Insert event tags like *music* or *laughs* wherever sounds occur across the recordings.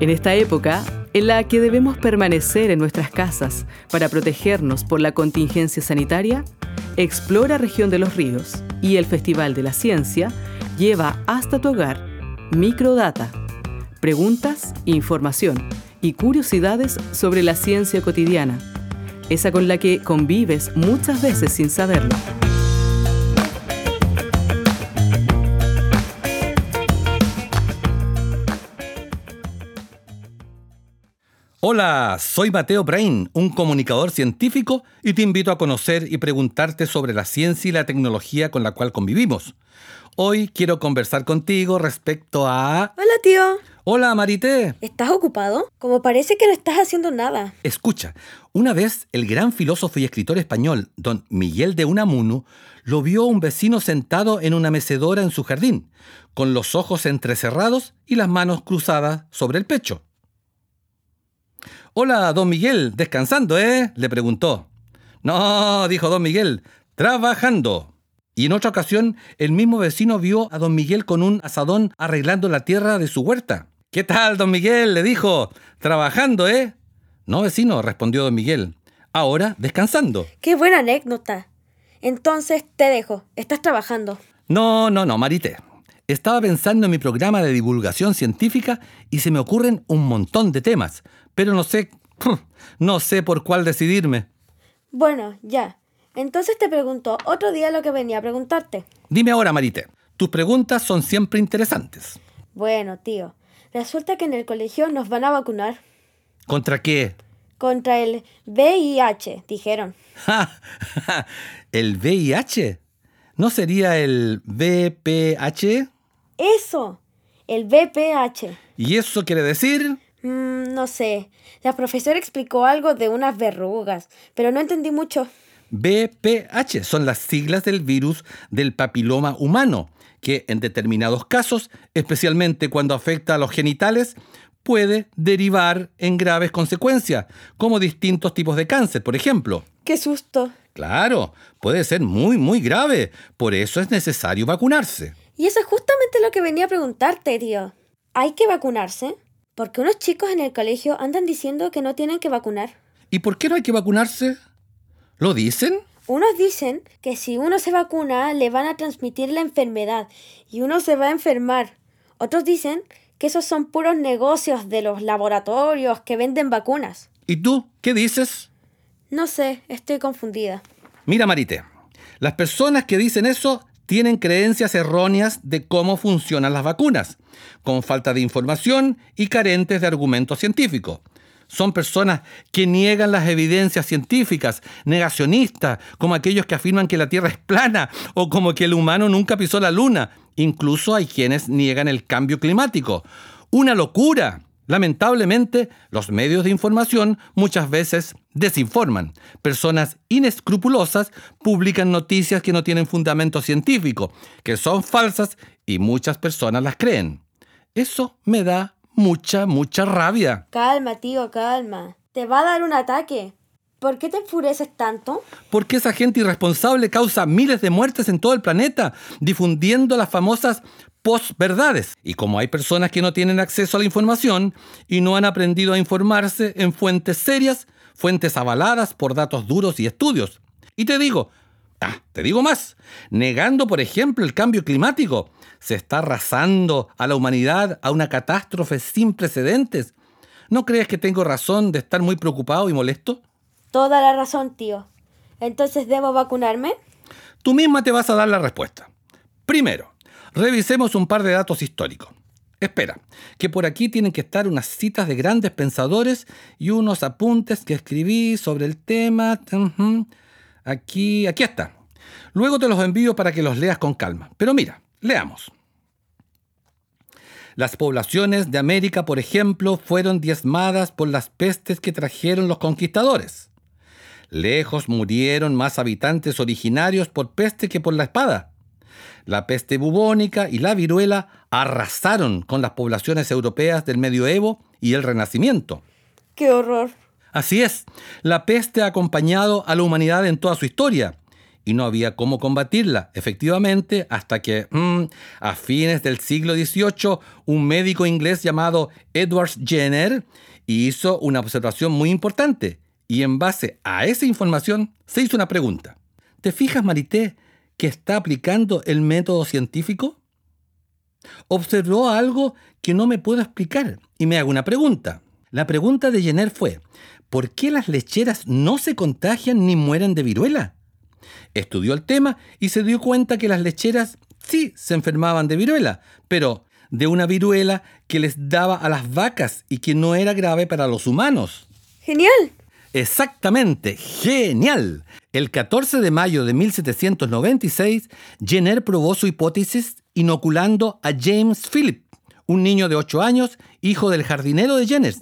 En esta época, en la que debemos permanecer en nuestras casas para protegernos por la contingencia sanitaria, Explora Región de los Ríos y el Festival de la Ciencia lleva hasta tu hogar microdata, preguntas, información y curiosidades sobre la ciencia cotidiana, esa con la que convives muchas veces sin saberlo. Hola, soy Mateo Brain, un comunicador científico, y te invito a conocer y preguntarte sobre la ciencia y la tecnología con la cual convivimos. Hoy quiero conversar contigo respecto a... Hola, tío. Hola, Marité. ¿Estás ocupado? Como parece que no estás haciendo nada. Escucha, una vez el gran filósofo y escritor español, don Miguel de Unamuno, lo vio un vecino sentado en una mecedora en su jardín, con los ojos entrecerrados y las manos cruzadas sobre el pecho. Hola, don Miguel, descansando, ¿eh? le preguntó. No, dijo don Miguel, trabajando. Y en otra ocasión, el mismo vecino vio a don Miguel con un asadón arreglando la tierra de su huerta. ¿Qué tal, don Miguel? le dijo. Trabajando, ¿eh? No, vecino, respondió don Miguel. Ahora, descansando. Qué buena anécdota. Entonces, te dejo. Estás trabajando. No, no, no, Marité. Estaba pensando en mi programa de divulgación científica y se me ocurren un montón de temas, pero no sé, *laughs* no sé por cuál decidirme. Bueno, ya. Entonces te pregunto otro día lo que venía a preguntarte. Dime ahora, Marité. Tus preguntas son siempre interesantes. Bueno, tío. Resulta que en el colegio nos van a vacunar. ¿Contra qué? Contra el VIH, dijeron. *laughs* ¿El VIH? ¿No sería el VPH? Eso, el VPH. ¿Y eso quiere decir? Mm, no sé. La profesora explicó algo de unas verrugas, pero no entendí mucho. VPH son las siglas del virus del papiloma humano, que en determinados casos, especialmente cuando afecta a los genitales, puede derivar en graves consecuencias, como distintos tipos de cáncer, por ejemplo. ¡Qué susto! Claro, puede ser muy, muy grave. Por eso es necesario vacunarse. Y eso es justamente lo que venía a preguntarte, tío. ¿Hay que vacunarse? Porque unos chicos en el colegio andan diciendo que no tienen que vacunar. ¿Y por qué no hay que vacunarse? ¿Lo dicen? Unos dicen que si uno se vacuna le van a transmitir la enfermedad y uno se va a enfermar. Otros dicen que esos son puros negocios de los laboratorios que venden vacunas. ¿Y tú qué dices? No sé, estoy confundida. Mira, Marite, las personas que dicen eso tienen creencias erróneas de cómo funcionan las vacunas, con falta de información y carentes de argumentos científicos. Son personas que niegan las evidencias científicas, negacionistas, como aquellos que afirman que la Tierra es plana o como que el humano nunca pisó la Luna. Incluso hay quienes niegan el cambio climático. Una locura. Lamentablemente, los medios de información muchas veces desinforman. Personas inescrupulosas publican noticias que no tienen fundamento científico, que son falsas y muchas personas las creen. Eso me da mucha, mucha rabia. Calma, tío, calma. Te va a dar un ataque. ¿Por qué te enfureces tanto? Porque esa gente irresponsable causa miles de muertes en todo el planeta, difundiendo las famosas posverdades. Y como hay personas que no tienen acceso a la información y no han aprendido a informarse en fuentes serias, fuentes avaladas por datos duros y estudios. Y te digo, ah, te digo más, negando por ejemplo el cambio climático, se está arrasando a la humanidad a una catástrofe sin precedentes. ¿No crees que tengo razón de estar muy preocupado y molesto? Toda la razón, tío. Entonces, ¿debo vacunarme? Tú misma te vas a dar la respuesta. Primero, revisemos un par de datos históricos. Espera, que por aquí tienen que estar unas citas de grandes pensadores y unos apuntes que escribí sobre el tema. Aquí, aquí está. Luego te los envío para que los leas con calma. Pero mira, leamos. Las poblaciones de América, por ejemplo, fueron diezmadas por las pestes que trajeron los conquistadores. Lejos murieron más habitantes originarios por peste que por la espada. La peste bubónica y la viruela arrasaron con las poblaciones europeas del medioevo y el Renacimiento. ¡Qué horror! Así es, la peste ha acompañado a la humanidad en toda su historia, y no había cómo combatirla, efectivamente, hasta que mm, a fines del siglo XVIII un médico inglés llamado Edward Jenner hizo una observación muy importante y en base a esa información se hizo una pregunta. ¿Te fijas, Marité, que está aplicando el método científico? Observó algo que no me puedo explicar y me hago una pregunta. La pregunta de Jenner fue, ¿por qué las lecheras no se contagian ni mueren de viruela? Estudió el tema y se dio cuenta que las lecheras sí se enfermaban de viruela, pero de una viruela que les daba a las vacas y que no era grave para los humanos. ¡Genial! Exactamente, genial. El 14 de mayo de 1796, Jenner probó su hipótesis inoculando a James Philip, un niño de 8 años, hijo del jardinero de Jenner.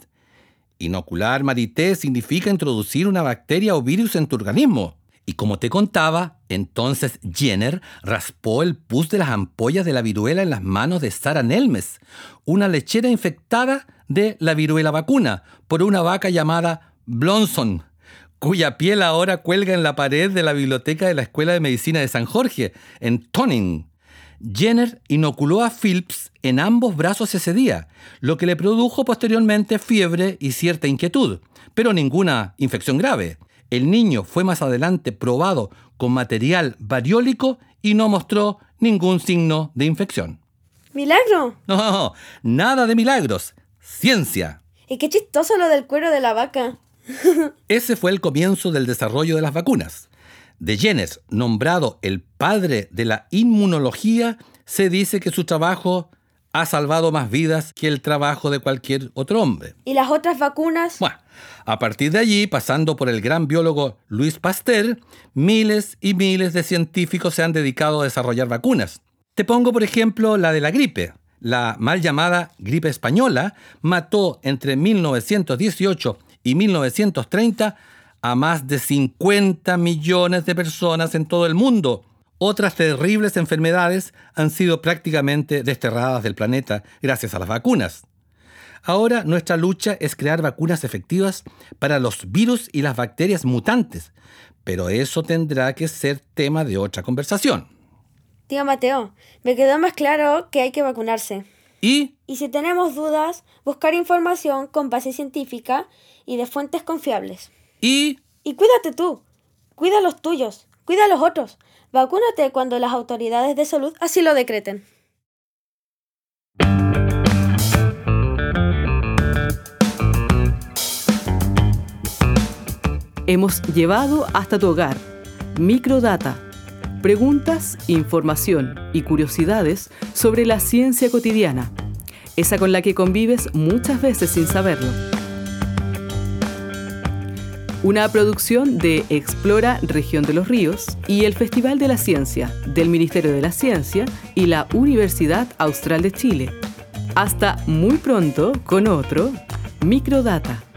Inocular marité significa introducir una bacteria o virus en tu organismo. Y como te contaba, entonces Jenner raspó el pus de las ampollas de la viruela en las manos de Sarah Nelmes, una lechera infectada de la viruela vacuna, por una vaca llamada Blonson, cuya piel ahora cuelga en la pared de la biblioteca de la Escuela de Medicina de San Jorge, en Toning. Jenner inoculó a Phillips en ambos brazos ese día, lo que le produjo posteriormente fiebre y cierta inquietud, pero ninguna infección grave. El niño fue más adelante probado con material variólico y no mostró ningún signo de infección. ¿Milagro? No, *laughs* nada de milagros. Ciencia. Y qué chistoso lo del cuero de la vaca. Ese fue el comienzo del desarrollo de las vacunas. De Jenner, nombrado el padre de la inmunología, se dice que su trabajo ha salvado más vidas que el trabajo de cualquier otro hombre. ¿Y las otras vacunas? Bueno, a partir de allí, pasando por el gran biólogo Luis Pasteur, miles y miles de científicos se han dedicado a desarrollar vacunas. Te pongo, por ejemplo, la de la gripe. La mal llamada gripe española mató entre 1918 y 1930 a más de 50 millones de personas en todo el mundo. Otras terribles enfermedades han sido prácticamente desterradas del planeta gracias a las vacunas. Ahora nuestra lucha es crear vacunas efectivas para los virus y las bacterias mutantes, pero eso tendrá que ser tema de otra conversación. Tío Mateo, me quedó más claro que hay que vacunarse. ¿Y? Y si tenemos dudas, buscar información con base científica y de fuentes confiables. ¿Y? Y cuídate tú, cuida a los tuyos, cuida a los otros. Vacúnate cuando las autoridades de salud así lo decreten. hemos llevado hasta tu hogar Microdata. Preguntas, información y curiosidades sobre la ciencia cotidiana, esa con la que convives muchas veces sin saberlo. Una producción de Explora Región de los Ríos y el Festival de la Ciencia del Ministerio de la Ciencia y la Universidad Austral de Chile. Hasta muy pronto con otro Microdata.